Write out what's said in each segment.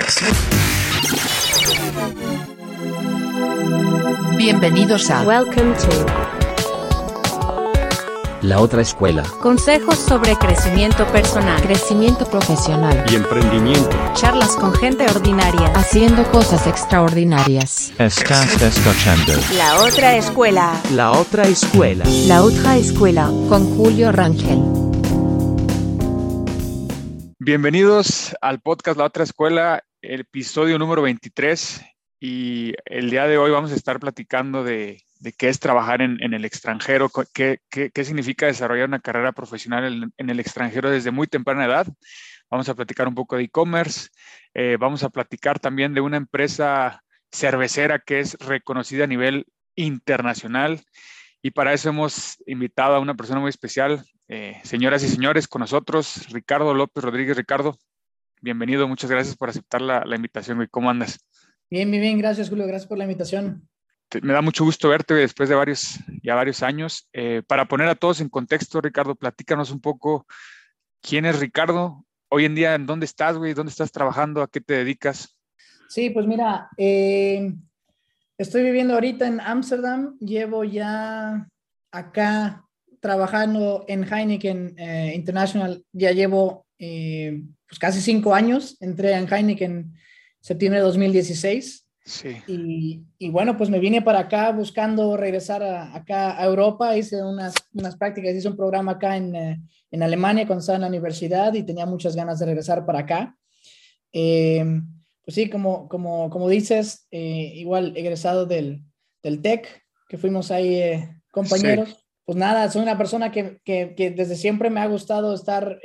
Podcast. Bienvenidos a Welcome to La otra escuela. Consejos sobre crecimiento personal, Crecimiento Profesional. y emprendimiento. charlas con gente ordinaria. Haciendo cosas extraordinarias. Estás escuchando La otra escuela. La otra escuela. La otra escuela. Con Julio Rangel. Bienvenidos al podcast La Otra Escuela, el episodio número 23. Y el día de hoy vamos a estar platicando de, qué es trabajar en, el extranjero, qué, significa desarrollar una carrera profesional en, en el extranjero desde muy temprana edad. Vamos a platicar un poco de e-commerce. eh, vamos a platicar también de una empresa cervecera que es reconocida a nivel internacional. Y para eso hemos invitado a una persona muy especial, eh, señoras y señores, con nosotros, Ricardo López Rodríguez. Ricardo, bienvenido, muchas gracias por aceptar la, la invitación, güey. ¿Cómo andas? Bien, bien, bien, gracias Julio, gracias por la invitación. Te- me da mucho gusto verte güey, después de varios, ya varios años. Eh, para poner a todos en contexto, Ricardo, platícanos un poco quién es Ricardo, hoy en día, en dónde estás, güey, dónde estás trabajando, a qué te dedicas. Sí, pues mira, eh, estoy viviendo ahorita en Ámsterdam, llevo ya acá trabajando en Heineken eh, International, ya llevo eh, pues casi cinco años, entré en Heineken en septiembre de 2016 Sí, y, y bueno, pues me vine para acá buscando regresar a- acá a Europa, hice unas, unas prácticas, hice un programa acá en, eh, en Alemania cuando estaba en la universidad y tenía muchas ganas de regresar para acá. Eh, pues sí, como, como, como dices, eh, igual egresado del, del TEC, que fuimos ahí eh, compañeros. Pues nada, soy una persona que, que, que desde siempre me ha gustado estar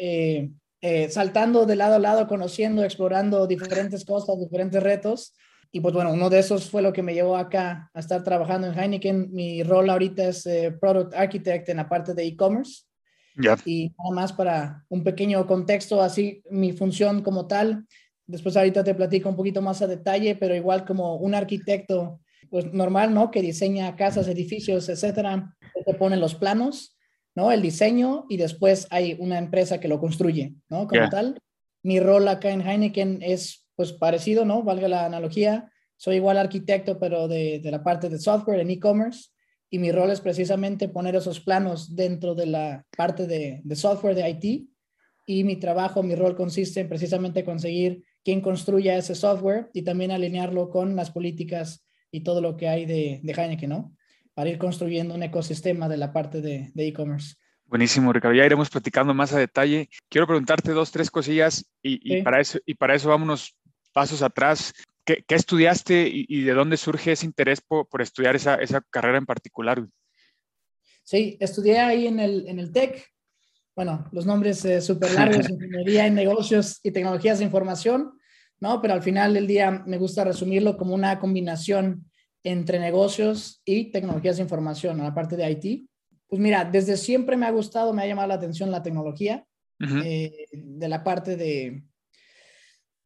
eh, saltando de lado a lado, conociendo, explorando diferentes cosas, diferentes retos. Y pues bueno, uno de esos fue lo que me llevó acá a estar trabajando en Heineken. Mi rol ahorita es eh, Product Architect en la parte de e-commerce. ya, Y nada más para un pequeño contexto, así mi función como tal. Después ahorita te platico un poquito más a detalle, pero igual como un arquitecto, pues normal, ¿no? Que diseña casas, edificios, etcétera. Te pone los planos, ¿no? El diseño y después hay una empresa que lo construye, ¿no? Como tal. Mi rol acá en Heineken es pues parecido, ¿no? Valga la analogía. Soy igual arquitecto, pero de, de la parte de software en e-commerce y mi rol es precisamente poner esos planos dentro de la parte de, de software de IT y mi trabajo, mi rol consiste en precisamente conseguir quién construya ese software y también alinearlo con las políticas y todo lo que hay de, de Heineken, ¿no? Para ir construyendo un ecosistema de la parte de e-commerce. buenísimo, Ricardo. Ya iremos platicando más a detalle. Quiero preguntarte dos, tres cosillas y, y Sí. para, eso, y para eso vámonos pasos atrás. ¿Qué, qué estudiaste y, y de dónde surge ese interés por, por estudiar esa, esa carrera en particular? Sí, estudié ahí en el, en el TEC. Bueno, los nombres eh, súper largos, Ingeniería en Negocios y Tecnologías de Información, ¿no? Pero al final del día me gusta resumirlo como una combinación entre negocios y tecnologías de información, a la parte de IT. Pues mira, desde siempre me ha gustado, me ha llamado la atención la tecnología, eh, de la parte de,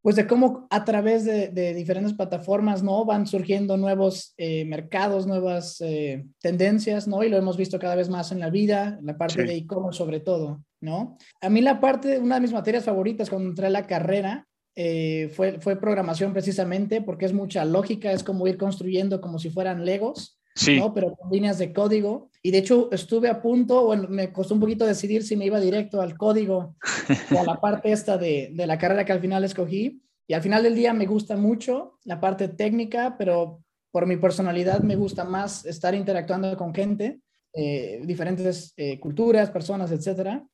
pues de cómo a través de, de diferentes plataformas, ¿no? Van surgiendo nuevos eh, mercados, nuevas eh, tendencias, ¿no? Y lo hemos visto cada vez más en la vida, en la parte Sí. de e-commerce sobre todo, ¿no? A mí la parte, una de mis materias favoritas cuando entré a la carrera eh, fue, fue programación precisamente, porque es mucha lógica, es como ir construyendo como si fueran legos. Sí, ¿no? Pero con líneas de código. Y de hecho estuve a punto, bueno, me costó un poquito decidir si me iba directo al código o a la parte esta de, de la carrera que al final escogí. Y al final del día me gusta mucho la parte técnica, pero por mi personalidad me gusta más estar interactuando con gente, eh, diferentes eh, culturas, personas, etcétera.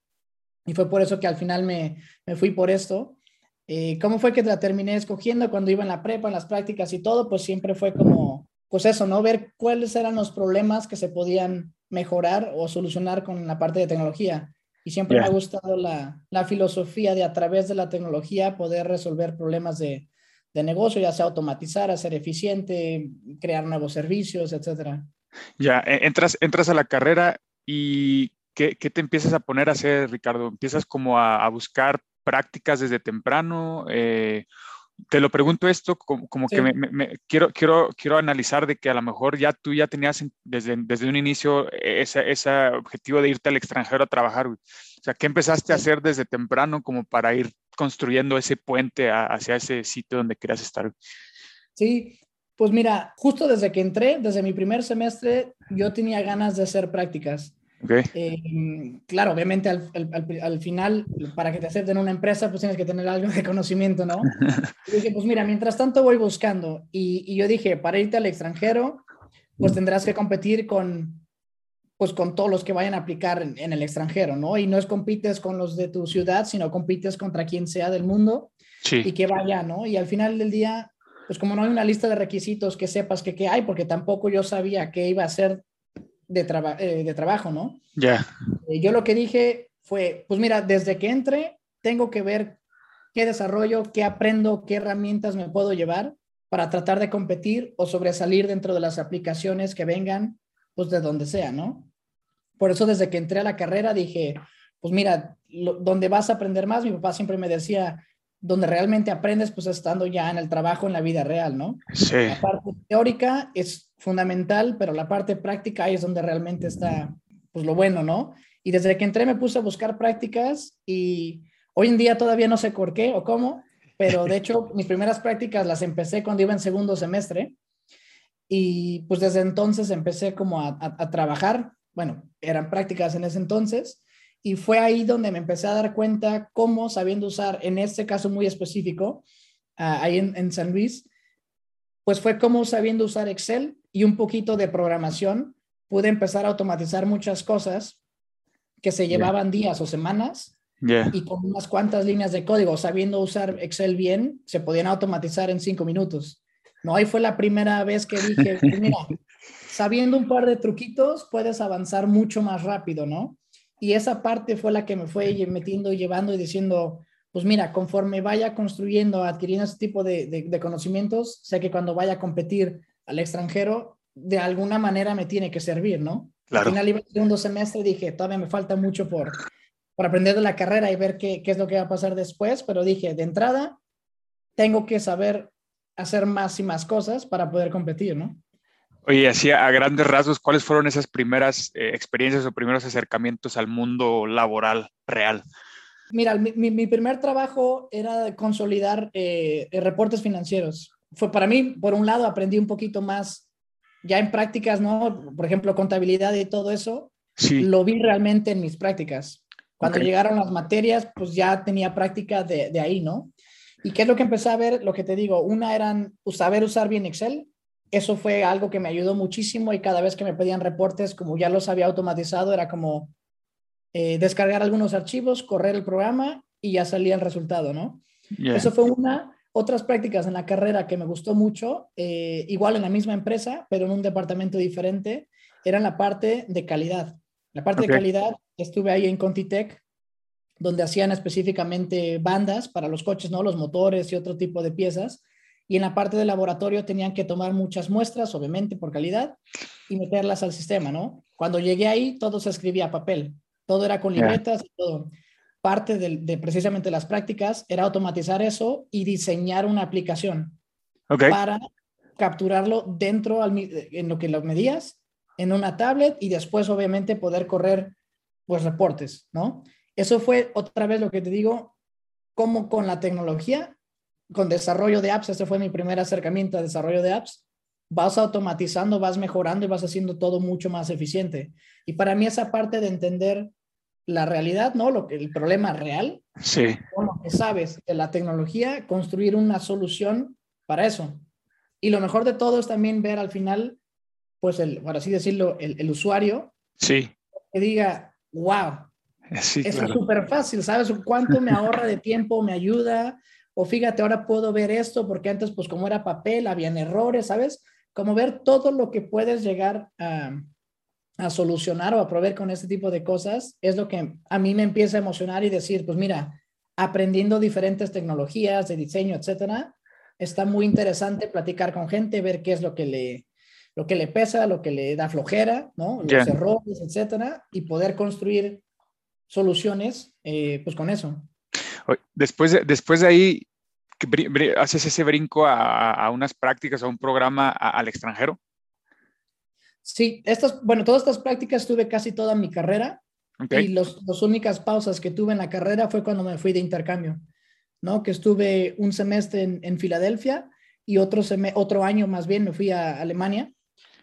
Y fue por eso que al final me, me fui por esto. Eh, ¿Cómo fue que la terminé escogiendo cuando iba en la prepa, en las prácticas y todo? Pues siempre fue como, pues eso, ¿no? Ver cuáles eran los problemas que se podían mejorar o solucionar con la parte de tecnología. Y siempre me ha gustado la, la filosofía de a través de la tecnología poder resolver problemas de, de negocio, ya sea automatizar, hacer eficiente, crear nuevos servicios, etcétera. ya, e- entras, entras a la carrera y ¿qué, qué te empiezas a poner a hacer, Ricardo? ¿Empiezas como a, a buscar prácticas desde temprano? Eh, te lo pregunto esto como, como Sí. que me, me- me- quiero, quiero, quiero analizar de que a lo mejor ya tú ya tenías en- desde, desde un inicio ese, ese objetivo de irte al extranjero a trabajar. güey. O sea, ¿qué empezaste a hacer desde temprano como para ir construyendo ese puente a- hacia ese sitio donde querías estar? Sí, pues mira, justo desde que entré, desde mi primer semestre, yo tenía ganas de hacer prácticas. Ok, Eh, claro, obviamente al, al- al- al final, para que te acepten una empresa, pues tienes que tener algo de conocimiento, ¿no? Y dije, pues mira, mientras tanto voy buscando. Y, y yo dije, para irte al extranjero, pues tendrás que competir con, pues con todos los que vayan a aplicar en, en el extranjero, ¿no? Y no es compites con los de tu ciudad, sino compites contra quien sea del mundo y que vaya, ¿no? Y al final del día, pues como no hay una lista de requisitos que sepas que qué hay, porque tampoco yo sabía qué iba a hacer de, traba- eh, de trabajo, ¿no? ya, Eh, yo lo que dije fue, pues mira, desde que entre, tengo que ver qué desarrollo, qué aprendo, qué herramientas me puedo llevar para tratar de competir o sobresalir dentro de las aplicaciones que vengan, pues de donde sea, ¿no? Por eso desde que entré a la carrera dije, pues mira, lo- donde vas a aprender más, mi papá siempre me decía, donde realmente aprendes, pues estando ya en el trabajo, en la vida real, ¿no? sí, La parte teórica es fundamental, pero la parte práctica ahí es donde realmente está, pues lo bueno, ¿no? Y desde que entré me puse a buscar prácticas y hoy en día todavía no sé por qué o cómo, pero de hecho mis primeras prácticas las empecé cuando iba en segundo semestre y pues desde entonces empecé como a, a- a trabajar, bueno, eran prácticas en ese entonces y fue ahí donde me empecé a dar cuenta cómo sabiendo usar, en este caso muy específico, ah, ahí en, en San Luis, pues fue como sabiendo usar Excel y un poquito de programación, pude empezar a automatizar muchas cosas que se llevaban días o semanas y con unas cuantas líneas de código, sabiendo usar Excel bien, se podían automatizar en cinco minutos. No, ahí fue la primera vez que dije, pues mira, sabiendo un par de truquitos, puedes avanzar mucho más rápido, ¿no? Y esa parte fue la que me fue lle- metiendo y llevando y diciendo, pues mira, conforme vaya construyendo, adquiriendo ese tipo de, de- de conocimientos, sé que cuando vaya a competir al extranjero, de alguna manera me tiene que servir, ¿no? Claro. Al final iba el segundo semestre y dije, todavía me falta mucho por, por aprender de la carrera y ver qué, qué es lo que va a pasar después, pero dije, de entrada, tengo que saber hacer más y más cosas para poder competir, ¿no? Oye, así a grandes rasgos, ¿cuáles fueron esas primeras eh, experiencias o primeros acercamientos al mundo laboral real? Mira, mi, mi- mi primer trabajo era consolidar eh, eh, reportes financieros. Fue para mí, por un lado, aprendí un poquito más ya en prácticas, ¿no? Por ejemplo, contabilidad y todo eso, Sí, lo vi realmente en mis prácticas. Cuando llegaron las materias, pues ya tenía práctica de, de ahí, ¿no? ¿Y qué es lo que empecé a ver? Lo que te digo, una eran pues, saber usar bien Excel. Eso fue algo que me ayudó muchísimo y cada vez que me pedían reportes, como ya los había automatizado, era como eh, descargar algunos archivos, correr el programa y ya salía el resultado, ¿no? Eso fue una. Otras prácticas en la carrera que me gustó mucho, eh, igual en la misma empresa, pero en un departamento diferente, eran la parte de calidad. La parte de calidad, estuve ahí en Contitech, donde hacían específicamente bandas para los coches, ¿no? Los motores y otro tipo de piezas. Y en la parte de laboratorio tenían que tomar muchas muestras, obviamente por calidad, y meterlas al sistema, ¿no? Cuando llegué ahí, todo se escribía a papel. Todo era con libretas y todo parte de, de precisamente las prácticas era automatizar eso y diseñar una aplicación para capturarlo dentro al en lo que lo medías en una tablet y después obviamente poder correr pues reportes, ¿no? Eso fue otra vez lo que te digo, como con la tecnología, con desarrollo de apps, este fue mi primer acercamiento a desarrollo de apps, vas automatizando, vas mejorando y vas haciendo todo mucho más eficiente. Y para mí esa parte de entender la realidad, ¿no? Lo que, el problema real, sí, con lo que sabes de la tecnología, construir una solución para eso. Y lo mejor de todo es también ver al final, pues, el, por así decirlo, el, el usuario sí, que diga, wow, sí, eso es súper fácil, ¿sabes? ¿Cuánto me ahorra de tiempo, me ayuda? O fíjate, ahora puedo ver esto, porque antes, pues como era papel, habían errores, ¿sabes? Como ver todo lo que puedes llegar a, a solucionar o a proveer con este tipo de cosas, es lo que a mí me empieza a emocionar y decir, pues mira, aprendiendo diferentes tecnologías de diseño, etcétera, está muy interesante platicar con gente, ver qué es lo que le, lo que le pesa, lo que le da flojera, ¿no? Los errores, etcétera, y poder construir soluciones, eh, pues con eso. Después de, después de ahí, haces ese brinco a, a unas prácticas, a un programa a- al extranjero. Sí, estas, bueno, todas estas prácticas tuve casi toda mi carrera Ok, y los, las únicas pausas que tuve en la carrera fue cuando me fui de intercambio. ¿no? Que estuve un semestre en, en Filadelfia y otro, otro año más bien me fui a Alemania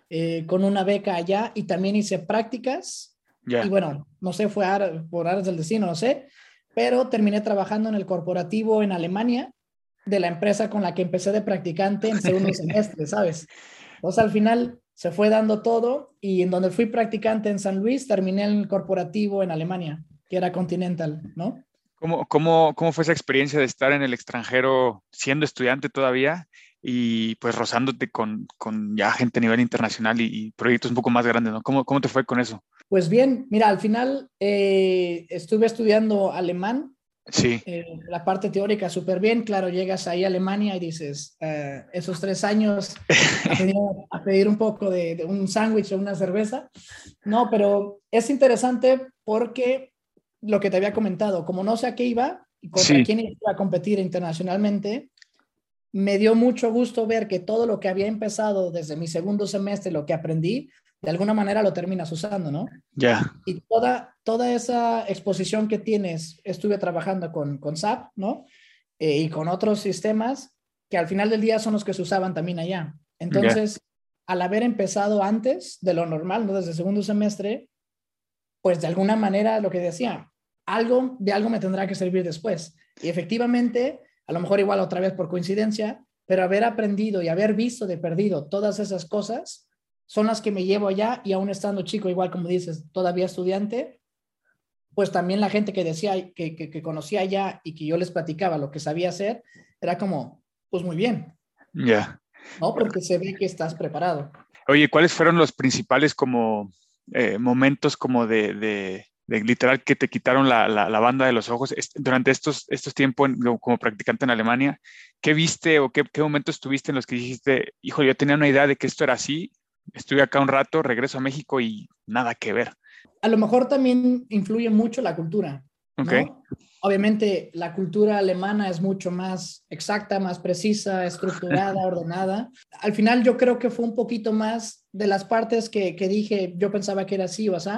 eh, con una beca allá y también hice prácticas. Y bueno, no sé, fue por áreas del destino, no sé, pero terminé trabajando en el corporativo en Alemania de la empresa con la que empecé de practicante en segundo semestre, ¿sabes? Entonces al final se fue dando todo y en donde fui practicante en San Luis, terminé en el corporativo en Alemania, que era Continental, ¿no? ¿Cómo, cómo, cómo fue esa experiencia de estar en el extranjero siendo estudiante todavía y pues rozándote con, con ya gente a nivel internacional y, proyectos un poco más grandes, ¿no? ¿Cómo, ¿Cómo te fue con eso? Pues bien, mira, al final eh, estuve estudiando alemán. Sí. Eh, la parte teórica súper bien, claro, llegas ahí a Alemania y dices, eh, esos tres años a pedir, un poco de, de un sándwich o una cerveza. No, pero es interesante porque lo que te había comentado, como no sé a qué iba y contra quién iba a competir internacionalmente, me dio mucho gusto ver que todo lo que había empezado desde mi segundo semestre, lo que aprendí, de alguna manera lo terminas usando, ¿no? Ya. Y toda, toda esa exposición que tienes, estuve trabajando con, con SAP, ¿no? Eh, y con otros sistemas que al final del día son los que se usaban también allá. Entonces, al haber empezado antes de lo normal, ¿no? Desde el segundo semestre, pues de alguna manera lo que decía, algo de algo me tendrá que servir después. Y efectivamente, a lo mejor igual otra vez por coincidencia, pero haber aprendido y haber visto de perdido todas esas cosas son las que me llevo allá y aún estando chico, igual como dices, todavía estudiante, pues también la gente que decía, que, que, conocía allá y que yo les platicaba lo que sabía hacer, era como, pues muy bien. Ya. No, porque se ve que estás preparado. Oye, ¿cuáles fueron los principales como eh, momentos como de, literal que te quitaron la, la, banda de los ojos durante estos, estos tiempos como practicante en Alemania? ¿Qué viste o qué, qué momentos tuviste en los que dijiste, hijo, yo tenía una idea de que esto era así, estuve acá un rato, regreso a México y nada que ver? A lo mejor también influye mucho la cultura. Okay. Obviamente la cultura alemana es mucho más exacta, más precisa, estructurada, ordenada. Al final yo creo que fue un poquito más de las partes que, que dije, yo pensaba que era así o así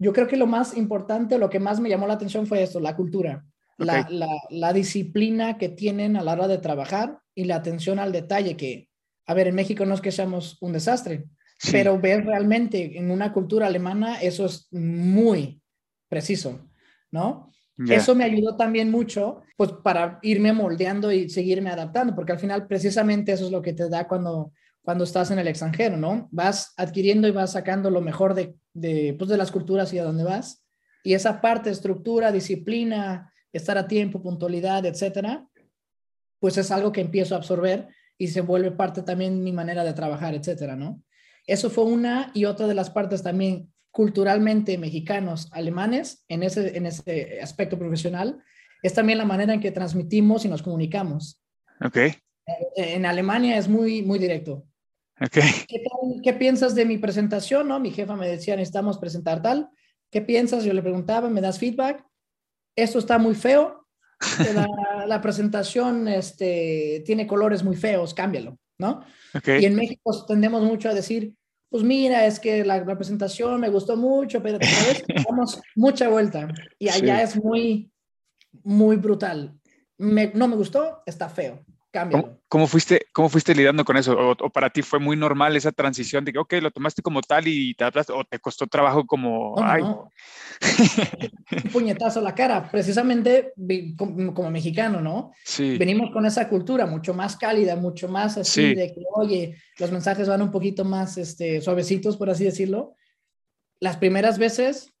yo creo que lo más importante, lo que más me llamó la atención fue esto, la cultura, la, la, disciplina que tienen a la hora de trabajar y la atención al detalle, que, a ver, en México no es que seamos un desastre, pero ver realmente en una cultura alemana, eso es muy preciso, ¿no? Eso me ayudó también mucho, pues para irme moldeando y seguirme adaptando, porque al final precisamente eso es lo que te da cuando cuando estás en el extranjero, ¿no? Vas adquiriendo y vas sacando lo mejor de, de, pues, de las culturas y a dónde vas. Y esa parte, estructura, disciplina, estar a tiempo, puntualidad, etcétera, pues es algo que empiezo a absorber y se vuelve parte también de mi manera de trabajar, etcétera, ¿no? Eso fue una y otra de las partes también culturalmente mexicanos, alemanes, en ese, en ese aspecto profesional, es también la manera en que transmitimos y nos comunicamos. Ok. En Alemania es muy, muy directo. ¿Qué, piensas de mi presentación? ¿no? Mi jefa me decía, necesitamos presentar tal. ¿Qué piensas? Yo le preguntaba, ¿me das feedback? Esto está muy feo. La, presentación este, tiene colores muy feos, cámbialo, ¿no? Y en México tendemos mucho a decir, pues mira, es que la, presentación me gustó mucho, pero ¿sabes? damos mucha vuelta. Y allá es muy, muy brutal. no me gustó, está feo. ¿Cómo, fuiste, ¿Cómo fuiste lidiando con eso? O, para ti fue muy normal esa transición de que, ok, lo tomaste como tal y te o te costó trabajo como, ay. Un puñetazo a la cara, precisamente como, mexicano, ¿no? Sí. Venimos con esa cultura mucho más cálida, mucho más así de que, oye, los mensajes van un poquito más este, suavecitos, por así decirlo. Las primeras veces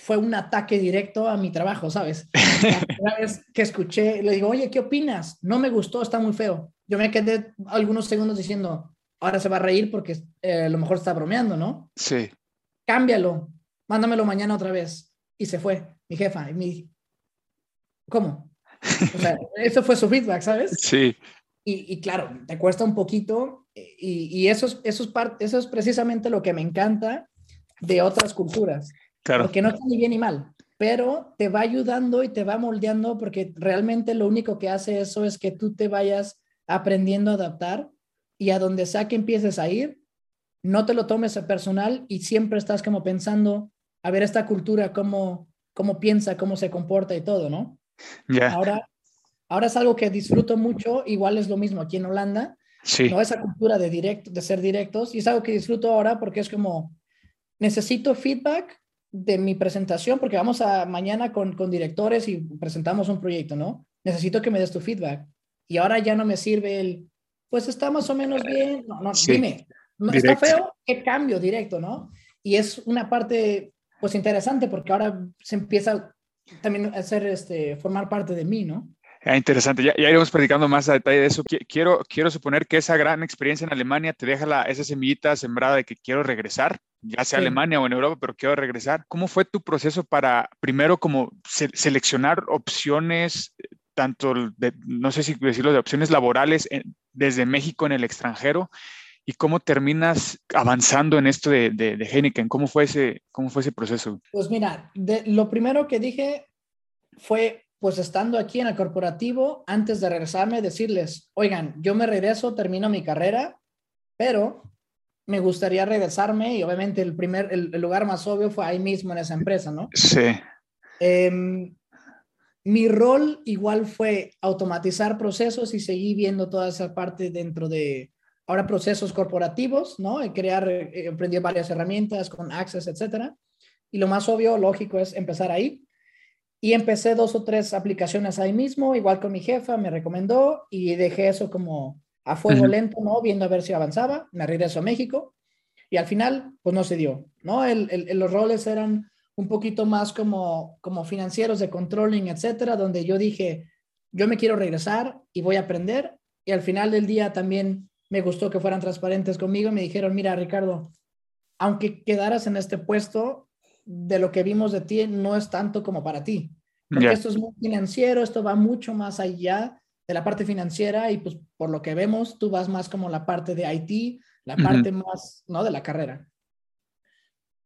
fue un ataque directo a mi trabajo, ¿sabes? La vez que escuché, le digo, oye, ¿qué opinas? No me gustó, está muy feo. Yo me quedé algunos segundos diciendo, ahora se va a reír porque eh, a lo mejor está bromeando, ¿no? Sí. Cámbialo, mándamelo mañana otra vez. Y se fue, mi jefa. Y me ¿cómo? O sea, eso fue su feedback, ¿sabes? Sí. Y, y claro, te cuesta un poquito y, y eso, es, eso, es eso es precisamente lo que me encanta de otras culturas porque no está ni bien ni mal, pero te va ayudando y te va moldeando porque realmente lo único que hace eso es que tú te vayas aprendiendo a adaptar y a donde sea que empieces a ir, no te lo tomes a personal y siempre estás como pensando, a ver esta cultura, cómo, cómo piensa, cómo se comporta y todo, ¿no? Ya. Ahora, ahora es algo que disfruto mucho, igual es lo mismo aquí en Holanda, Sí, ¿no? Esa cultura de, directo, de ser directos, y es algo que disfruto ahora porque es como, necesito feedback de mi presentación, porque vamos a mañana con, con directores y presentamos un proyecto, ¿no? Necesito que me des tu feedback. Y ahora ya no me sirve el, pues está más o menos bien, no, no, Sí, dime, ¿no está directo. feo? ¿Qué cambio directo, no? Y es una parte, pues interesante, porque ahora se empieza también a ser, este, formar parte de mí, ¿no? Ah, interesante. Ya, ya iremos platicando más a detalle de eso. Qui- Quiero, quiero suponer que esa gran experiencia en Alemania te deja la, esa semillita sembrada de que quiero regresar, ya sea Sí. Alemania o en Europa, pero quiero regresar. ¿Cómo fue tu proceso para, primero, como se- seleccionar opciones, eh, tanto de, no sé si decirlo, de opciones laborales en- desde México en el extranjero? ¿Y cómo terminas avanzando en esto de, de, de Heineken? ¿Cómo fue ese, cómo fue ese proceso? Pues mira, de- lo primero que dije fue, pues estando aquí en el corporativo, antes de regresarme, decirles, oigan, yo me regreso, termino mi carrera, pero me gustaría regresarme y obviamente el primer, el, el lugar más obvio fue ahí mismo en esa empresa, ¿no? Sí, Em, mi rol igual fue automatizar procesos y seguí viendo toda esa parte dentro de ahora procesos corporativos, ¿no? Y crear, eh, aprendí varias herramientas con Access, etcétera. Y lo más obvio, lógico, es empezar ahí. Y empecé dos o tres aplicaciones ahí mismo, igual con mi jefa, me recomendó y dejé eso como a fuego Ujú. lento, ¿no? Viendo a ver si avanzaba. Me regreso a México y al final, pues no se dio, ¿no? El, el- los roles eran un poquito más como, como financieros de controlling, etcétera, donde yo dije, yo me quiero regresar y voy a aprender. Y al final del día también me gustó que fueran transparentes conmigo y me dijeron, mira, Ricardo, aunque quedaras en este puesto, de lo que vimos de ti no es tanto como para ti. Porque esto es muy financiero, esto va mucho más allá de la parte financiera y pues por lo que vemos, tú vas más como la parte de IT, la parte más, ¿no? De la carrera.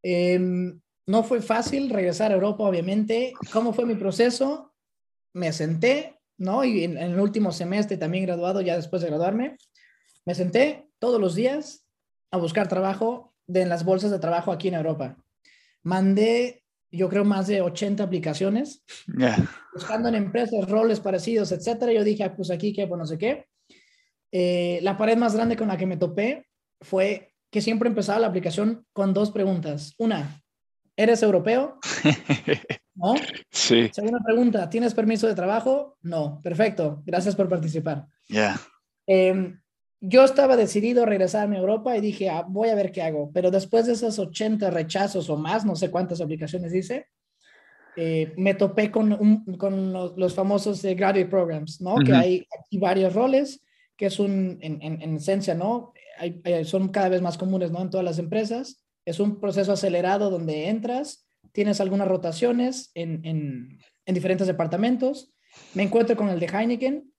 Em, no fue fácil regresar a Europa, obviamente. ¿Cómo fue mi proceso? Me senté, ¿no? Y en, en el último semestre, también graduado, ya después de graduarme, me senté todos los días a buscar trabajo de, en las bolsas de trabajo aquí en Europa. Mandé, yo creo, más de 80 aplicaciones Ya. buscando en empresas roles parecidos, etcétera. Yo dije, ah, pues aquí, que pues no sé qué. Eh, la pared más grande con la que me topé fue que siempre empezaba la aplicación con dos preguntas. Una, ¿eres europeo? No. Sí, Segunda pregunta, ¿tienes permiso de trabajo? No. Perfecto. Gracias por participar. ya. Eh, yo estaba decidido a regresarme a Europa y dije, ah, voy a ver qué hago. Pero después de esos 80 rechazos o más, no sé cuántas aplicaciones hice, eh, me topé con, un- con los, los famosos eh, graduate programs, ¿no? Que hay aquí varios roles, que es un, en, en- en esencia, ¿no? Hay- hay- son cada vez más comunes, ¿no? En todas las empresas. Es un proceso acelerado donde entras, tienes algunas rotaciones en, en, en diferentes departamentos. Me encuentro con el de Heineken,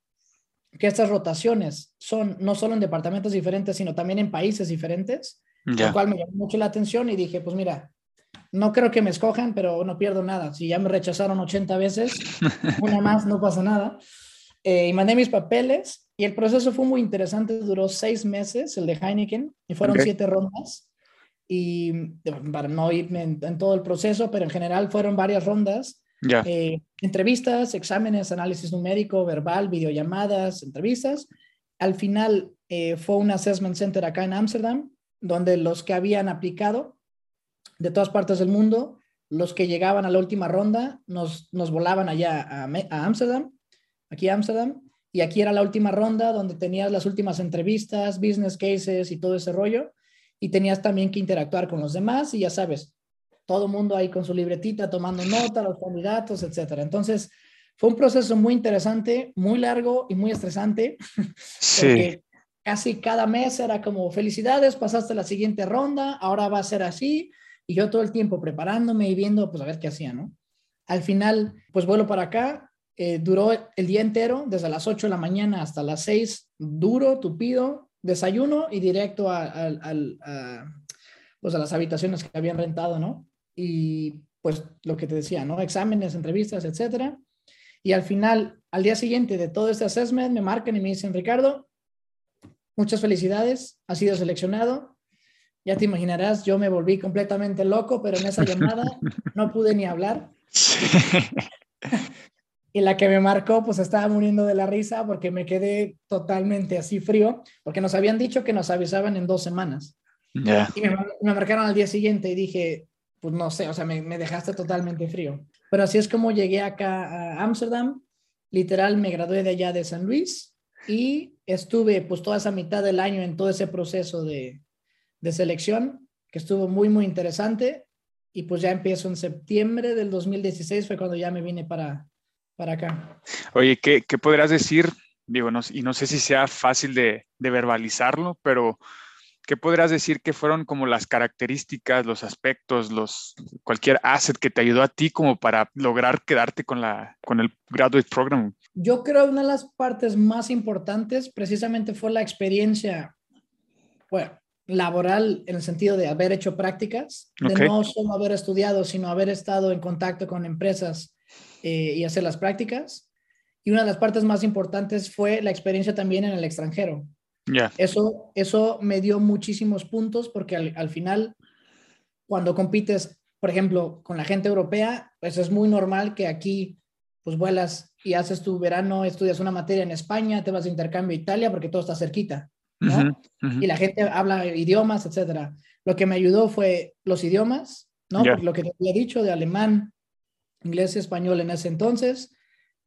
que estas rotaciones son no solo en departamentos diferentes, sino también en países diferentes, lo cual me llamó mucho la atención y dije, pues mira, no creo que me escojan, pero no pierdo nada. Si ya me rechazaron 80 veces, una más, no pasa nada. Eh, y mandé mis papeles y el proceso fue muy interesante, duró seis meses, el de Heineken, y fueron siete rondas. Y para no irme en, en todo el proceso, pero en general fueron varias rondas. Ya. Eh, entrevistas, exámenes, análisis numérico, verbal, videollamadas, entrevistas. Al final eh, fue un assessment center acá en Ámsterdam, donde los que habían aplicado de todas partes del mundo, los que llegaban a la última ronda, nos, nos volaban allá a Ámsterdam, aquí a Ámsterdam, y aquí era la última ronda donde tenías las últimas entrevistas, business cases y todo ese rollo, y tenías también que interactuar con los demás, y ya sabes, todo el mundo ahí con su libretita tomando nota, los candidatos, etcétera. Entonces, fue un proceso muy interesante, muy largo y muy estresante, Sí. porque casi cada mes era como, felicidades, pasaste la siguiente ronda, ahora va a ser así, y yo todo el tiempo preparándome y viendo, pues a ver qué hacía, ¿no? Al final, pues vuelo para acá, eh, duró el día entero, desde las 8 de la mañana hasta las 6, duro, tupido, desayuno y directo a, al- al- a, pues a las habitaciones que habían rentado, ¿no? Y pues lo que te decía, ¿no? Exámenes, entrevistas, etcétera. Y al final, al día siguiente de todo este assessment, me marcan y me dicen, Ricardo, muchas felicidades, has sido seleccionado. Ya te imaginarás, yo me volví completamente loco, pero en esa llamada no pude ni hablar. Y la que me marcó, pues estaba muriendo de la risa porque me quedé totalmente así frío, porque nos habían dicho que nos avisaban en dos semanas. Y me, me marcaron al día siguiente y dije, pues no sé, o sea, me, dejaste totalmente frío. Pero así es como llegué acá a Ámsterdam. Literal, me gradué de allá de San Luis y estuve pues toda esa mitad del año en todo ese proceso de, de selección, que estuvo muy, muy interesante. Y pues ya empiezo en septiembre del 2016, fue cuando ya me vine para, para acá. Oye, ¿qué, qué podrás decir? Digo, no, y no sé si sea fácil de verbalizarlo, pero ¿qué podrás decir que fueron como las características, los aspectos, los, cualquier asset que te ayudó a ti como para lograr quedarte con, la, con el graduate program? Yo creo que una de las partes más importantes precisamente fue la experiencia, bueno, laboral en el sentido de haber hecho prácticas, de no solo haber estudiado, sino haber estado en contacto con empresas eh, y hacer las prácticas. Y una de las partes más importantes fue la experiencia también en el extranjero. Ya, Eso, eso me dio muchísimos puntos porque al, al final, cuando compites, por ejemplo, con la gente europea, pues es muy normal que aquí, pues vuelas y haces tu verano, estudias una materia en España, te vas de intercambio a Italia porque todo está cerquita, ¿no? Ujú, ujú. Y la gente habla idiomas, etcétera. Lo que me ayudó fue los idiomas, ¿no? Porque Lo que te había dicho de alemán, inglés y español en ese entonces,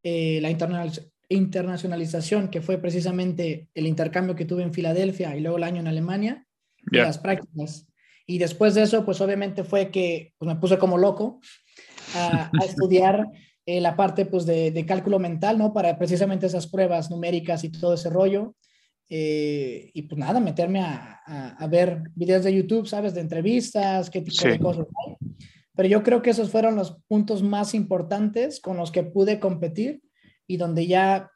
eh, la internal- internacionalización, que fue precisamente el intercambio que tuve en Filadelfia y luego el año en Alemania, y Ya. las prácticas. Y después de eso, pues obviamente fue que pues, me puse como loco a, a estudiar eh, la parte pues, de, de cálculo mental, ¿no? Para precisamente esas pruebas numéricas y todo ese rollo. Eh, y pues nada, meterme a, a- a ver videos de YouTube, ¿sabes? De entrevistas, qué tipo Sí. de cosas hay. Pero yo creo que esos fueron los puntos más importantes con los que pude competir y donde ya,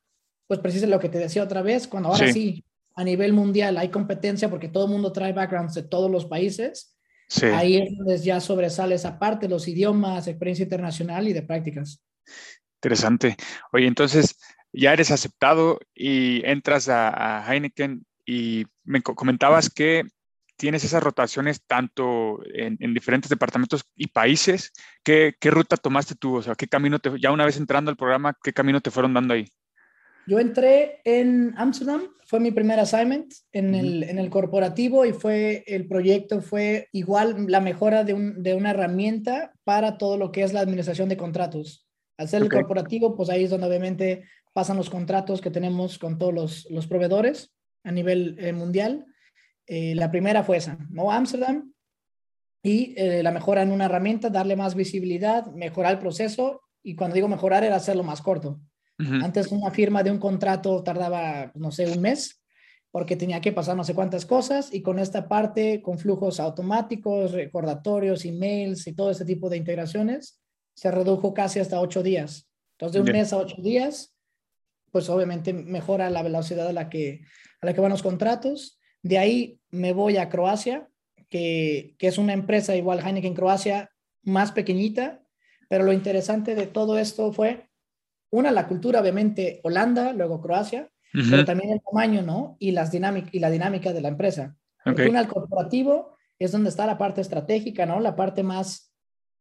pues precisa lo que te decía otra vez, cuando ahora Sí. sí, a nivel mundial hay competencia porque todo el mundo trae backgrounds de todos los países, Sí. ahí es donde ya sobresale esa parte, los idiomas, experiencia internacional y de prácticas. Interesante. Oye, entonces ya eres aceptado y entras a, a Heineken y me co- comentabas que tienes esas rotaciones tanto en, en diferentes departamentos y países. ¿Qué, qué ruta tomaste tú? O sea, ¿qué camino te, ya una vez entrando al programa, qué camino te fueron dando ahí? Yo entré en Amsterdam, fue mi primer assignment en, Ujú. el, en el corporativo y fue el proyecto fue igual la mejora de, un- de una herramienta para todo lo que es la administración de contratos. Al ser Ok. el corporativo, pues ahí es donde obviamente pasan los contratos que tenemos con todos los, los proveedores a nivel eh, mundial. Eh, la primera fue esa, ¿no? Amsterdam y eh, la mejora en una herramienta, darle más visibilidad, mejorar el proceso y cuando digo mejorar era hacerlo más corto. Antes una firma de un contrato tardaba, no sé, un mes, porque tenía que pasar no sé cuántas cosas, y con esta parte, con flujos automáticos, recordatorios, emails y todo ese tipo de integraciones, se redujo casi hasta ocho días. Entonces, de un mes a ocho días, pues obviamente mejora la velocidad a la que, a la que van los contratos. De ahí me voy a Croacia, que, que es una empresa igual Heineken Croacia, más pequeñita, pero lo interesante de todo esto fue una, la cultura, obviamente, Holanda, luego Croacia, Ujú. pero también el tamaño, ¿no? Y, las dinámic y la dinámica de la empresa. Porque Ok. una, el corporativo es donde está la parte estratégica, ¿no? La parte más,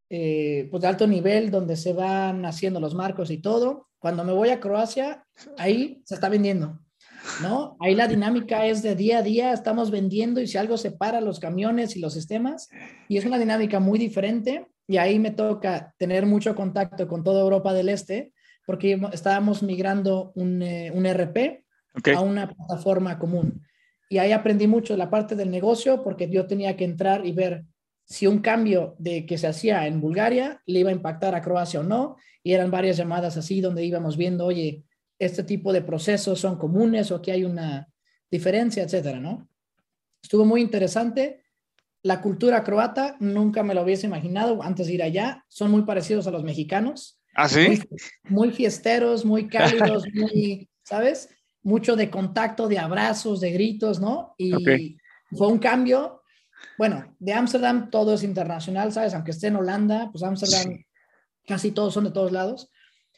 eh, pues, de alto nivel, donde se van haciendo los marcos y todo. Cuando me voy a Croacia, ahí se está vendiendo, ¿no? Ahí la dinámica es de día a día, estamos vendiendo y si algo separa los camiones y los sistemas, y es una dinámica muy diferente, y ahí me toca tener mucho contacto con toda Europa del Este, porque estábamos migrando un, eh, un RP Ok. a una plataforma común. Y ahí aprendí mucho la parte del negocio porque yo tenía que entrar y ver si un cambio de que se hacía en Bulgaria le iba a impactar a Croacia o no. Y eran varias llamadas así donde íbamos viendo, oye, este tipo de procesos son comunes o aquí hay una diferencia, etcétera, ¿no? Estuvo muy interesante. La cultura croata nunca me lo hubiese imaginado antes de ir allá. Son muy parecidos a los mexicanos ¿Ah, sí? muy, muy fiesteros, muy cálidos, muy, ¿sabes? Mucho de contacto, de abrazos, de gritos, ¿no? Y fue un cambio. Bueno, de Ámsterdam todo es internacional, ¿sabes? Aunque esté en Holanda, pues Ámsterdam Sí. casi todos son de todos lados.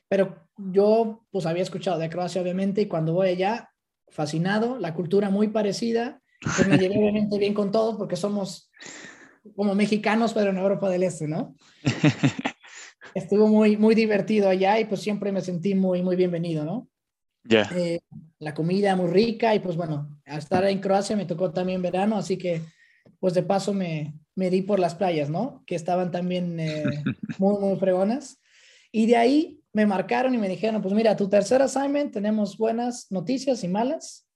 Pero yo, pues había escuchado de Croacia, obviamente, y cuando voy allá, fascinado, la cultura muy parecida. Pues me llevé obviamente bien con todos porque somos como mexicanos, pero en Europa del Este, ¿no? estuvo muy, muy divertido allá y pues siempre me sentí muy, muy bienvenido, ¿no? Ya. Eh, la comida muy rica y pues bueno, al estar en Croacia me tocó también verano, así que pues de paso me, me di por las playas, ¿no? Que estaban también eh, muy, muy fregonas. Y de ahí me marcaron y me dijeron, pues mira, tu tercer assignment tenemos buenas noticias y malas.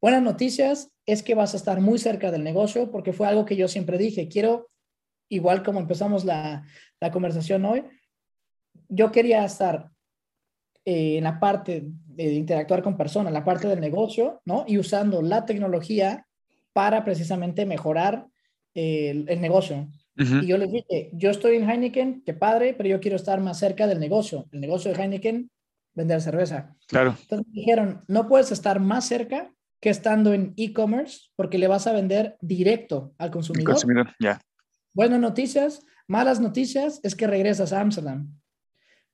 Buenas noticias es que vas a estar muy cerca del negocio porque fue algo que yo siempre dije, quiero, igual como empezamos la, la conversación hoy, yo quería estar eh, en la parte de interactuar con personas, la parte del negocio, ¿no? Y usando la tecnología para precisamente mejorar el negocio. Y yo les dije, yo estoy en Heineken, qué padre, pero yo quiero estar más cerca del negocio. El negocio de Heineken, vender cerveza. Claro. Entonces me dijeron, no puedes estar más cerca que estando en e-commerce porque le vas a vender directo al consumidor. consumidor, ya. Buenas noticias, malas noticias es que regresas a Amsterdam.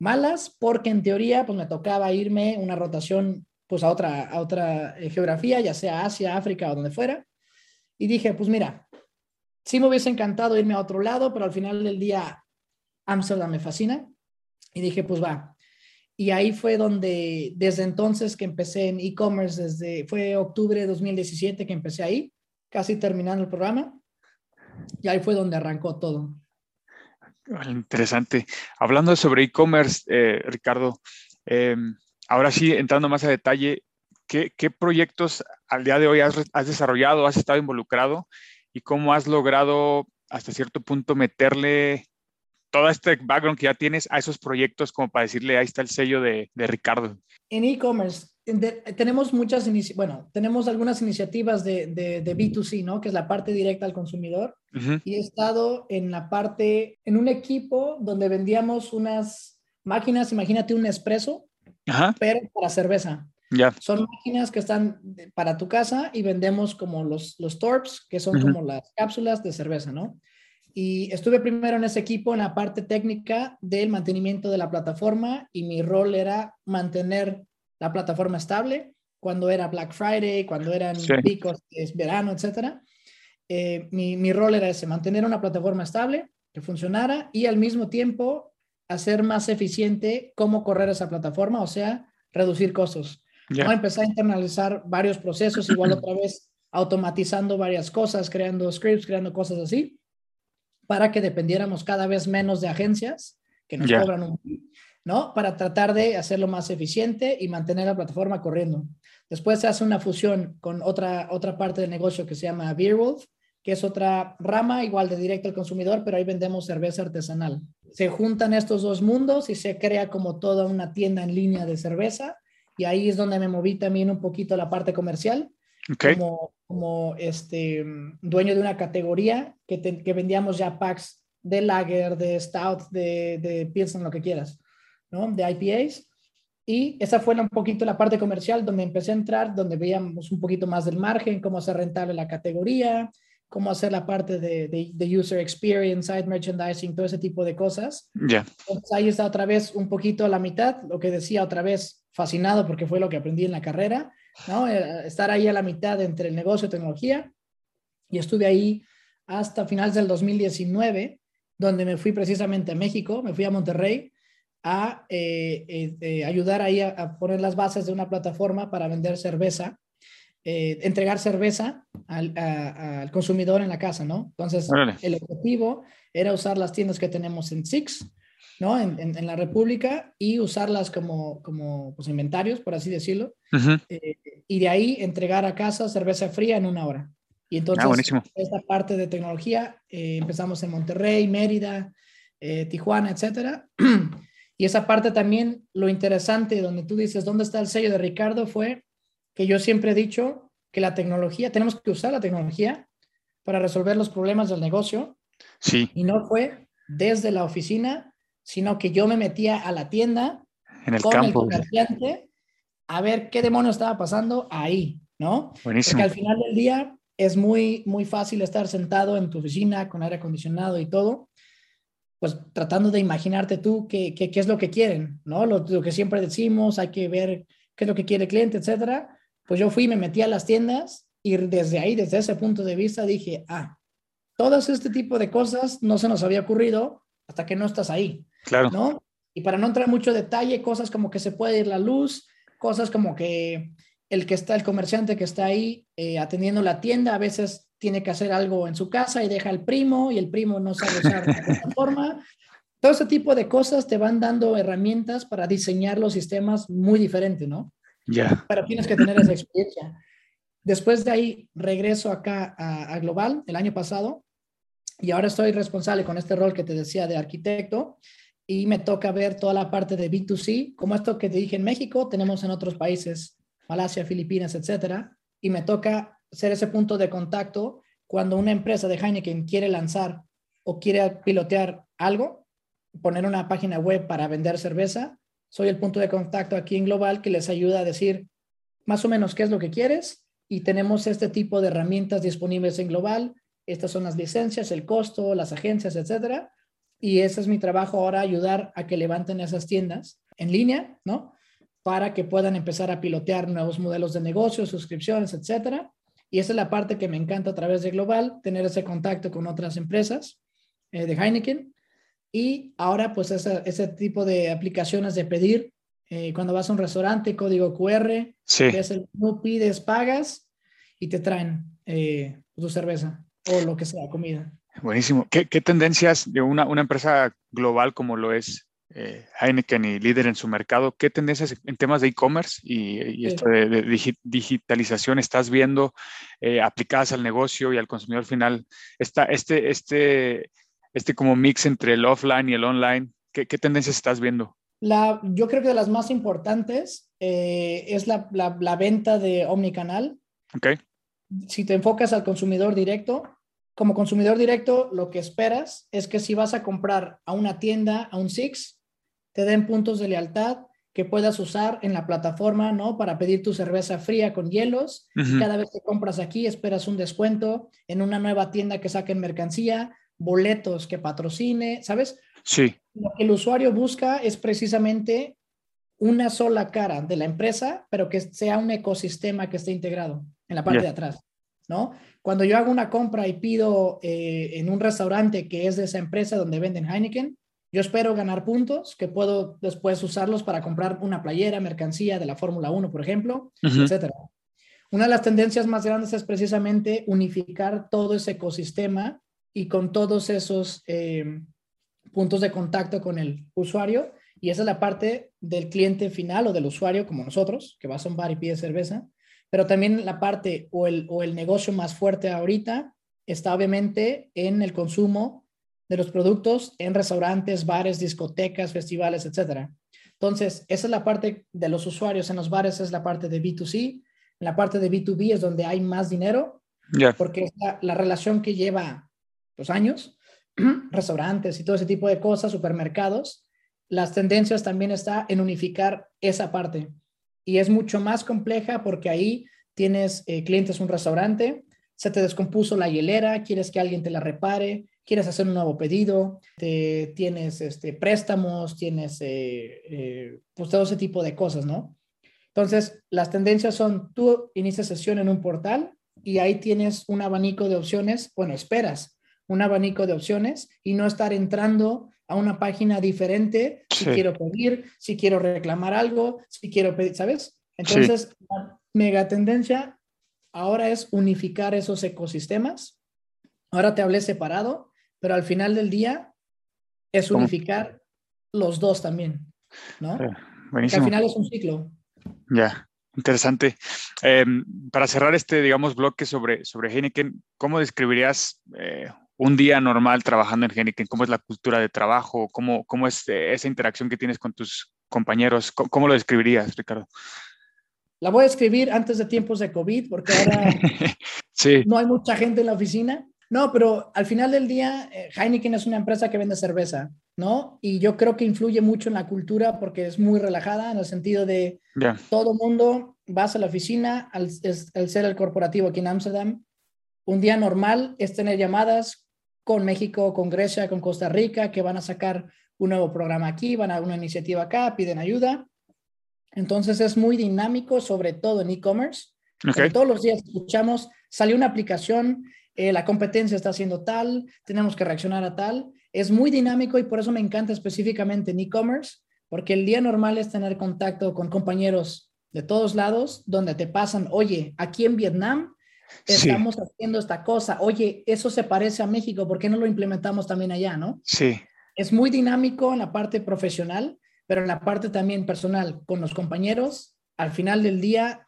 Malas porque en teoría pues me tocaba irme una rotación pues a otra, a otra eh, geografía, ya sea Asia, África o donde fuera. Y dije, pues mira, sí me hubiese encantado irme a otro lado, pero al final del día Amsterdam me fascina. Y dije, pues va. Y ahí fue donde, desde entonces que empecé en e-commerce, desde, fue octubre de 2017 que empecé ahí, casi terminando el programa. Y ahí fue donde arrancó todo. Interesante. Hablando sobre e-commerce, eh, Ricardo, eh, ahora sí, entrando más a detalle, ¿qué, qué proyectos al día de hoy has, has desarrollado, has estado involucrado y cómo has logrado hasta cierto punto meterle todo este background que ya tienes a esos proyectos como para decirle, ahí está el sello de, de Ricardo? En e-commerce tenemos muchas, bueno, tenemos algunas iniciativas de, de, de B2C, ¿no? Que es la parte directa al consumidor. Y he estado en la parte, en un equipo donde vendíamos unas máquinas, imagínate un espresso, Ajá, pero para cerveza. Ya. Son máquinas que están para tu casa y vendemos como los, los torps, que son Ujú. como las cápsulas de cerveza, ¿no? Y estuve primero en ese equipo en la parte técnica del mantenimiento de la plataforma y mi rol era mantener la plataforma estable cuando era Black Friday, cuando eran Sí. picos, es verano, etcétera. Eh, mi, mi rol era ese, mantener una plataforma estable que funcionara y al mismo tiempo hacer más eficiente cómo correr esa plataforma, o sea, reducir costos. Ya. ¿no? Empecé a internalizar varios procesos, igual otra vez automatizando varias cosas, creando scripts, creando cosas así, para que dependiéramos cada vez menos de agencias que nos cobran un ¿no? Para tratar de hacerlo más eficiente y mantener la plataforma corriendo. Después se hace una fusión con otra, otra parte del negocio que se llama Beerwolf, que es otra rama igual de directo al consumidor, pero ahí vendemos cerveza artesanal. Se juntan estos dos mundos y se crea como toda una tienda en línea de cerveza y ahí es donde me moví también un poquito a la parte comercial Ok, como, como este, dueño de una categoría que, te- que vendíamos ya packs de lager, de stout, de, de pilsen, lo que quieras, ¿no? De IPAs. Y esa fue un poquito la parte comercial donde empecé a entrar, donde veíamos un poquito más del margen, cómo hacer rentable la categoría, cómo hacer la parte de, de, de user experience, site merchandising, todo ese tipo de cosas. ya. Entonces ahí está otra vez un poquito a la mitad, lo que decía otra vez, fascinado porque fue lo que aprendí en la carrera, ¿no? Eh, Estar ahí a la mitad entre el negocio y tecnología. Y estuve ahí hasta finales del 2019, donde me fui precisamente a México, me fui a Monterrey a eh, eh, eh, ayudar ahí a, a poner las bases de una plataforma para vender cerveza, eh, entregar cerveza al, a- al consumidor en la casa, ¿no? Entonces, Órale. el objetivo era usar las tiendas que tenemos en Six, ¿no? En, en- en la República y usarlas como, como pues, inventarios, por así decirlo, eh, y de ahí entregar a casa cerveza fría en una hora. Y entonces, Ah, esta parte de tecnología, eh, empezamos en Monterrey, Mérida, Tijuana, etcétera. Y esa parte también, lo interesante, donde tú dices, ¿dónde está el sello de Ricardo? Fue que yo siempre he dicho que la tecnología, tenemos que usar la tecnología para resolver los problemas del negocio Sí, y no fue desde la oficina, sino que yo me metía a la tienda en el con campo. el comerciante a ver qué demonio estaba pasando ahí, ¿no? Buenísimo. Porque al final del día es muy, muy fácil estar sentado en tu oficina con aire acondicionado y todo, pues tratando de imaginarte tú qué, qué, qué es lo que quieren, ¿no? Lo, lo que siempre decimos, hay que ver qué es lo que quiere el cliente, etcétera. Pues yo fui, me metí a las tiendas y desde ahí, desde ese punto de vista, dije, ah, todas este tipo de cosas no se nos había ocurrido hasta que no estás ahí. Claro. ¿no? Y para no entrar en mucho detalle, cosas como que se puede ir la luz, cosas como que el que está, el comerciante que está ahí eh, atendiendo la tienda, a veces tiene que hacer algo en su casa y deja al primo y el primo no sabe usar la plataforma. Todo ese tipo de cosas te van dando herramientas para diseñar los sistemas muy diferentes, ¿no? Ya. Pero tienes que tener esa experiencia. Después de ahí regreso acá a, a Global el año pasado y ahora estoy responsable con este rol que te decía de arquitecto y me toca ver toda la parte de B2C, como esto que te dije en México, tenemos en otros países, Malasia, Filipinas, etcétera, y me toca ser ese punto de contacto cuando una empresa de Heineken quiere lanzar o quiere pilotear algo, poner una página web para vender cerveza, soy el punto de contacto aquí en Global que les ayuda a decir más o menos qué es lo que quieres y tenemos este tipo de herramientas disponibles en Global. Estas son las licencias, el costo, las agencias, etcétera y ese es mi trabajo ahora, ayudar a que levanten esas tiendas en línea, ¿no? Para que puedan empezar a pilotear nuevos modelos de negocio, suscripciones, etcétera. Y esa es la parte que me encanta a través de Global, tener ese contacto con otras empresas eh, de Heineken. Y ahora, pues, ese, ese tipo de aplicaciones de pedir, eh, cuando vas a un restaurante, código QR, Sí. ves el menú, pides, pagas y te traen eh, tu cerveza o lo que sea, comida. Buenísimo. ¿Qué, qué tendencias de una, una, empresa global como lo es eh, Heineken y líder en su mercado, qué tendencias en temas de e-commerce y, y, esto de, de digi, digitalización estás viendo eh, aplicadas al negocio y al consumidor final? Esta, este, este, este como mix entre el offline y el online, ¿qué, qué tendencias estás viendo? La, yo creo que de las más importantes eh, es la, la, la, venta de omnicanal. Okay. Si te enfocas al consumidor directo, como consumidor directo, lo que esperas es que si vas a comprar a una tienda, a un Six, te den puntos de lealtad que puedas usar en la plataforma, ¿no? Para pedir tu cerveza fría con hielos. Uh -huh. Cada vez que compras aquí, esperas un descuento en una nueva tienda que saquen mercancía, boletos que patrocine, ¿sabes? Sí. Lo que el usuario busca es precisamente una sola cara de la empresa, pero que sea un ecosistema que esté integrado en la parte de atrás, ¿no? Cuando yo hago una compra y pido eh, en un restaurante que es de esa empresa donde venden Heineken, yo espero ganar puntos que puedo después usarlos para comprar una playera, mercancía de la Fórmula 1, por ejemplo, uh -huh. etcétera. Una de las tendencias más grandes es precisamente unificar todo ese ecosistema y con todos esos eh, puntos de contacto con el usuario. Y esa es la parte del cliente final o del usuario, como nosotros, que vas a un bar y pide cerveza. Pero también la parte o el, o el negocio más fuerte ahorita está obviamente en el consumo de los productos en restaurantes, bares, discotecas, festivales, etcétera. Entonces, esa es la parte de los usuarios en los bares, es la parte de B2C. En la parte de B2B es donde hay más dinero, yeah. porque es la, la, relación que lleva los años, restaurantes y todo ese tipo de cosas, supermercados. Las tendencias también está en unificar esa parte. Y es mucho más compleja porque ahí tienes eh, clientes un restaurante, se te descompuso la hielera, quieres que alguien te la repare, quieres hacer un nuevo pedido, te, tienes este, préstamos, tienes eh, eh, pues todo ese tipo de cosas, ¿no? Entonces, las tendencias son, tú inicias sesión en un portal y ahí tienes un abanico de opciones, bueno, esperas un abanico de opciones y no estar entrando a una página diferente si sí. quiero pedir, si quiero reclamar algo, si quiero pedir, ¿sabes? Entonces, sí. la mega tendencia ahora es unificar esos ecosistemas. Ahora te hablé separado, pero al final del día es unificar ¿Cómo? los dos también, ¿no? Eh, buenísimo. al final es un ciclo. Ya, interesante. Eh, para cerrar este, digamos, bloque sobre, sobre Heineken, ¿cómo describirías eh, un día normal trabajando en Heineken? ¿Cómo es la cultura de trabajo? ¿Cómo, cómo es eh, esa interacción que tienes con tus compañeros? ¿Cómo, ¿Cómo, lo describirías, Ricardo? La voy a escribir antes de tiempos de COVID, porque ahora sí. no hay mucha gente en la oficina. No, pero al final del día, eh, Heineken es una empresa que vende cerveza, ¿no? Y yo creo que influye mucho en la cultura porque es muy relajada en el sentido de yeah. todo mundo, vas a la oficina, al, es, al ser el corporativo aquí en Ámsterdam, un día normal es tener llamadas con México, con Grecia, con Costa Rica, que van a sacar un nuevo programa aquí, van a una iniciativa acá, piden ayuda. Entonces es muy dinámico, sobre todo en e-commerce. Okay. Todos los días escuchamos, salió una aplicación, eh, la competencia está haciendo tal, tenemos que reaccionar a tal. es muy dinámico y por eso me encanta específicamente en e-commerce, porque el día normal es tener contacto con compañeros de todos lados, donde te pasan, oye, aquí en Vietnam Sí. estamos haciendo esta cosa, oye, eso se parece a México, ¿por qué no lo implementamos también allá, no? Sí, Es muy dinámico en la parte profesional, pero en la parte también personal con los compañeros, al final del día,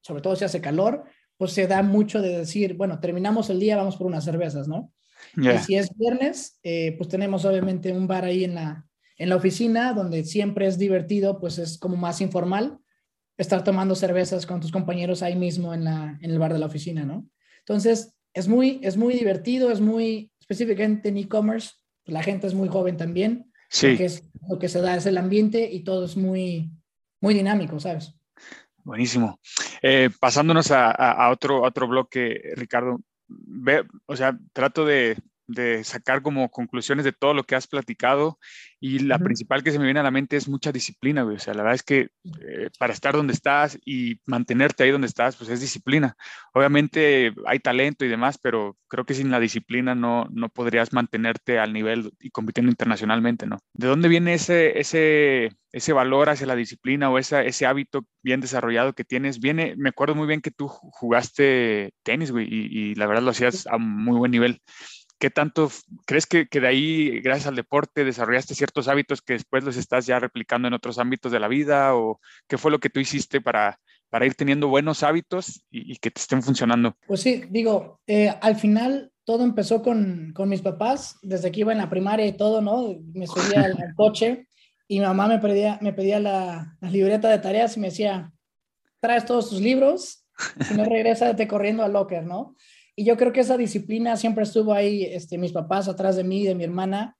sobre todo si hace calor, pues se da mucho de decir, bueno, terminamos el día, vamos por unas cervezas, ¿no? ya. Y si es viernes, eh, pues tenemos obviamente un bar ahí en la, en la oficina donde siempre es divertido, pues es como más informal estar tomando cervezas con tus compañeros ahí mismo en, la, en el bar de la oficina, ¿no? Entonces, es muy, es muy divertido, es muy específicamente en e-commerce, la gente es muy joven también, Sí. es lo que se da es el ambiente y todo es muy, muy dinámico, ¿sabes? Buenísimo. Eh, pasándonos a, a- a otro, a otro bloque, Ricardo, ve, o sea, trato de, de sacar como conclusiones de todo lo que has platicado y la principal que se me viene a la mente es mucha disciplina, güey. O sea, la verdad es que eh, para estar donde estás y mantenerte ahí donde estás, pues es disciplina. Obviamente hay talento y demás, pero creo que sin la disciplina no, no podrías mantenerte al nivel y compitiendo internacionalmente, ¿no? ¿De dónde viene ese, ese, ese valor hacia la disciplina o esa, ese hábito bien desarrollado que tienes? Viene, me acuerdo muy bien que tú ju- jugaste tenis, güey, y, y la verdad lo hacías a muy buen nivel. ¿Qué tanto crees que, que de ahí, gracias al deporte, desarrollaste ciertos hábitos que después los estás ya replicando en otros ámbitos de la vida? ¿O qué fue lo que tú hiciste para, para ir teniendo buenos hábitos y, y que te estén funcionando? Pues sí, digo, eh, al final todo empezó con, con mis papás, desde que iba en la primaria y todo, ¿no? Me subía al, al coche y mi mamá me pedía, me pedía la, la libreta de tareas y me decía, traes todos tus libros, si no regrésate corriendo al locker, ¿no? Y yo creo que esa disciplina siempre estuvo ahí, este, mis papás atrás de mí, de mi hermana,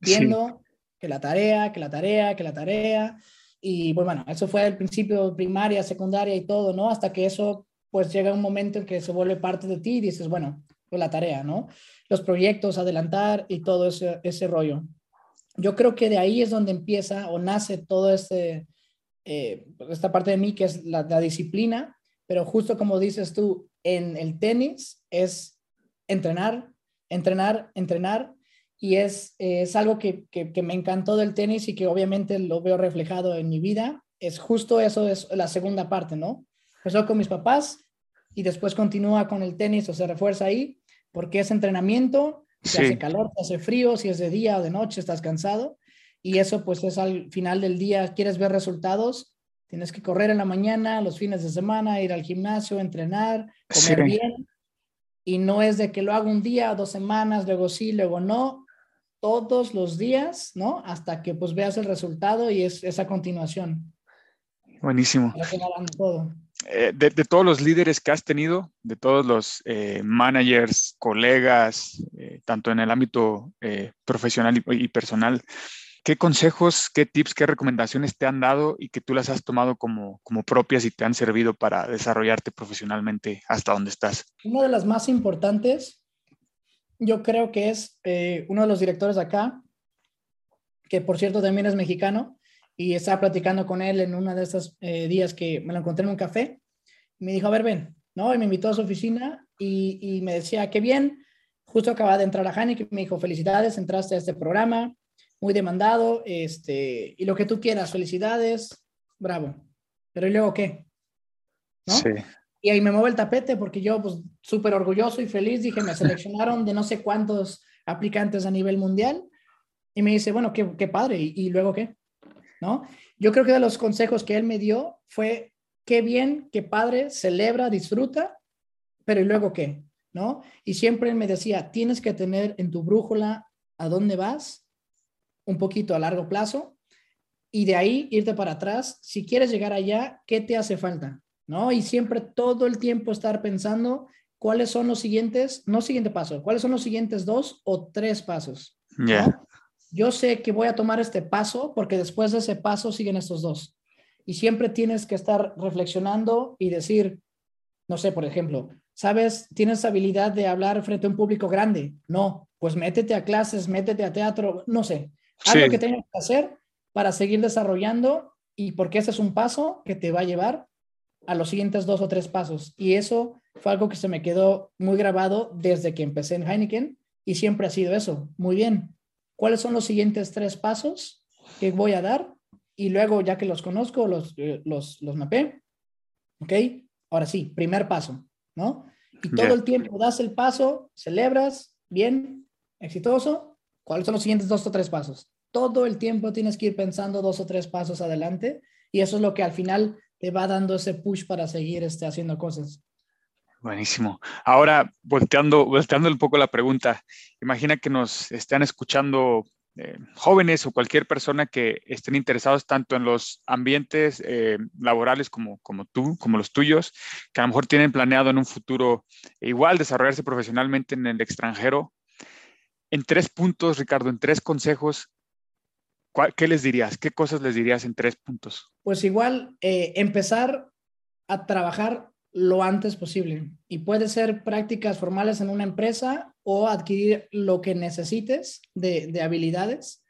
viendo que la tarea, que la tarea, que la tarea. Y pues, bueno, eso fue al principio, primaria, secundaria y todo, ¿no? Hasta que eso, pues llega un momento en que se vuelve parte de ti y dices, bueno, pues la tarea, ¿no? Los proyectos, adelantar y todo ese, ese rollo. Yo creo que de ahí es donde empieza o nace todo este, eh, esta parte de mí que es la, la disciplina, pero justo como dices tú, en el tenis es entrenar, entrenar, entrenar, y es, es algo que, que, que, me encantó del tenis y que obviamente lo veo reflejado en mi vida. Es justo eso, es la segunda parte, ¿no? Empezó con mis papás y después continúa con el tenis o se refuerza ahí, porque es entrenamiento, si sí. hace calor, si hace frío, si es de día o de noche, estás cansado. Y eso pues es al final del día, quieres ver resultados, tienes que correr en la mañana, los fines de semana, ir al gimnasio, entrenar, comer sí. bien. Y no es de que lo hago un día, dos semanas, luego sí, luego no. Todos los días, ¿no? Hasta que pues veas el resultado y es esa continuación. Buenísimo. Todo. Eh, de, de, todos los líderes que has tenido, de todos los eh, managers, colegas, eh, tanto en el ámbito eh, profesional y, y, personal, ¿qué consejos, qué tips, qué recomendaciones te han dado y que tú las has tomado como, como propias y te han servido para desarrollarte profesionalmente hasta donde estás? Una de las más importantes, yo creo que es eh, uno de los directores acá, que por cierto también es mexicano, y estaba platicando con él en uno de estos eh, días que me lo encontré en un café. Me dijo, a ver, ven, ¿no? Y me invitó a su oficina y, me decía, qué bien, justo acaba de entrar a Heineken, me dijo, felicidades, entraste a este programa, muy demandado, este, y lo que tú quieras, felicidades, bravo. Pero ¿y luego qué? ¿No? Sí. Y ahí me mueve el tapete porque yo, pues, súper orgulloso y feliz, dije, me seleccionaron de no sé cuántos aplicantes a nivel mundial. Y me dice, bueno, qué, qué padre, ¿Y, ¿y luego qué? ¿no? Yo creo que de los consejos que él me dio fue, qué bien, qué padre, celebra, disfruta, pero ¿y luego qué? ¿No? Y siempre él me decía, tienes que tener en tu brújula a dónde vas, un poquito a largo plazo, y de ahí irte para atrás. Si quieres llegar allá, ¿qué te hace falta? ¿No? Y siempre todo el tiempo estar pensando cuáles son los siguientes, no siguiente paso, cuáles son los siguientes dos o tres pasos. Yeah. ¿no? yo sé que voy a tomar este paso porque después de ese paso siguen estos dos. Y siempre tienes que estar reflexionando y decir, no sé, por ejemplo, ¿sabes? ¿Tienes habilidad de hablar frente a un público grande? No, pues métete a clases, métete a teatro, no sé. Haz sí. lo que tengas que hacer para seguir desarrollando y porque ese es un paso que te va a llevar a los siguientes dos o tres pasos. Y eso fue algo que se me quedó muy grabado desde que empecé en Heineken y siempre ha sido eso. Muy bien, cuáles son los siguientes tres pasos que voy a dar y luego ya que los conozco, los, eh, los, los mapeé, ¿ok? Ahora sí, primer paso, ¿no? Y todo Ya. el tiempo das el paso, celebras, bien, exitoso, ¿cuáles son los siguientes dos o tres pasos? Todo el tiempo tienes que ir pensando dos o tres pasos adelante y eso es lo que al final te va dando ese push para seguir este, haciendo cosas. Buenísimo. Ahora, volteando, volteando un poco la pregunta, imagina que nos están escuchando eh, jóvenes o cualquier persona que estén interesados tanto en los ambientes eh, laborales como, como tú, como los tuyos, que a lo mejor tienen planeado en un futuro igual desarrollarse profesionalmente en el extranjero. En tres puntos, Ricardo, en tres consejos, ¿cuál- ¿qué les dirías? ¿Qué cosas les dirías en tres puntos? Pues igual eh, empezar a trabajar lo antes posible y puede ser prácticas formales en una empresa o adquirir lo que necesites de, de habilidades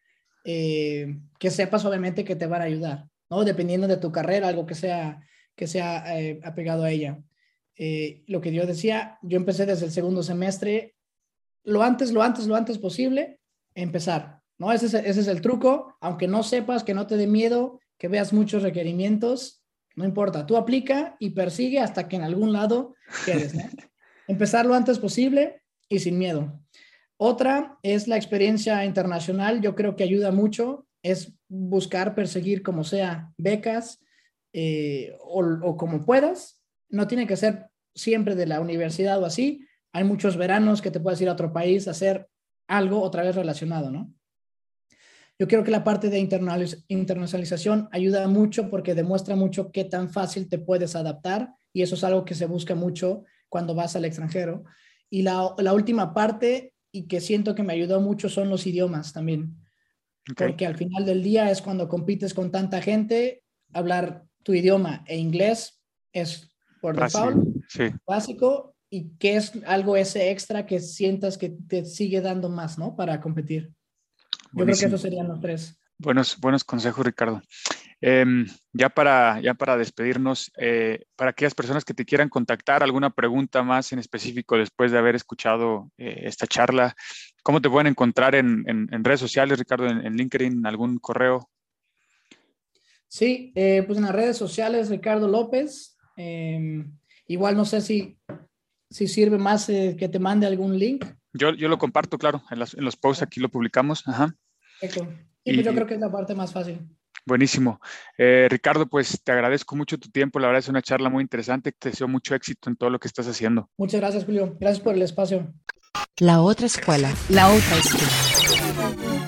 eh, que sepas obviamente que te van a ayudar, ¿no? Dependiendo de tu carrera, algo que sea, que sea eh, apegado a ella. Eh, lo que yo decía, yo empecé desde el segundo semestre, lo antes, lo antes, lo antes posible, empezar, ¿no? Ese es, ese es el truco, aunque no sepas, que no te dé miedo, que veas muchos requerimientos, no importa, tú aplica y persigue hasta que en algún lado quedes, ¿no? Empezar lo antes posible y sin miedo. Otra es la experiencia internacional, yo creo que ayuda mucho, es buscar, perseguir como sea becas eh, o, o como puedas. No tiene que ser siempre de la universidad o así. Hay muchos veranos que te puedes ir a otro país a hacer algo otra vez relacionado, ¿no? Yo creo que la parte de internacionalización ayuda mucho porque demuestra mucho qué tan fácil te puedes adaptar y eso es algo que se busca mucho cuando vas al extranjero. Y la, la última parte y que siento que me ayudó mucho son los idiomas también, Ok. porque al final del día es cuando compites con tanta gente, hablar tu idioma e inglés es por default Sí. básico y que es algo ese extra que sientas que te sigue dando más, ¿no? Para competir. Yo creo que esos serían los tres. Buenos, buenos consejos, Ricardo. Em, ya, para, ya para despedirnos, eh, para aquellas personas que te quieran contactar, alguna pregunta más en específico después de haber escuchado eh, esta charla, ¿cómo te pueden encontrar en, en- en redes sociales, Ricardo, en, en LinkedIn, algún correo? Sí, eh, pues en las redes sociales, Ricardo López. eh, igual no sé si, si sirve más eh, que te mande algún link. Yo, yo lo comparto, claro, en, las- en los posts aquí lo publicamos. Ajá. Perfecto. Sí, pues yo Y- creo que es la parte más fácil. Buenísimo. Eh, Ricardo, pues te agradezco mucho tu tiempo. La verdad es una charla muy interesante. Te deseo mucho éxito en todo lo que estás haciendo. Muchas gracias, Julio. Gracias por el espacio. La otra escuela. La otra escuela.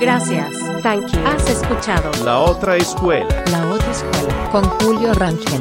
Gracias. Thank you. Has escuchado La otra escuela. La otra escuela. Con Julio Rangel.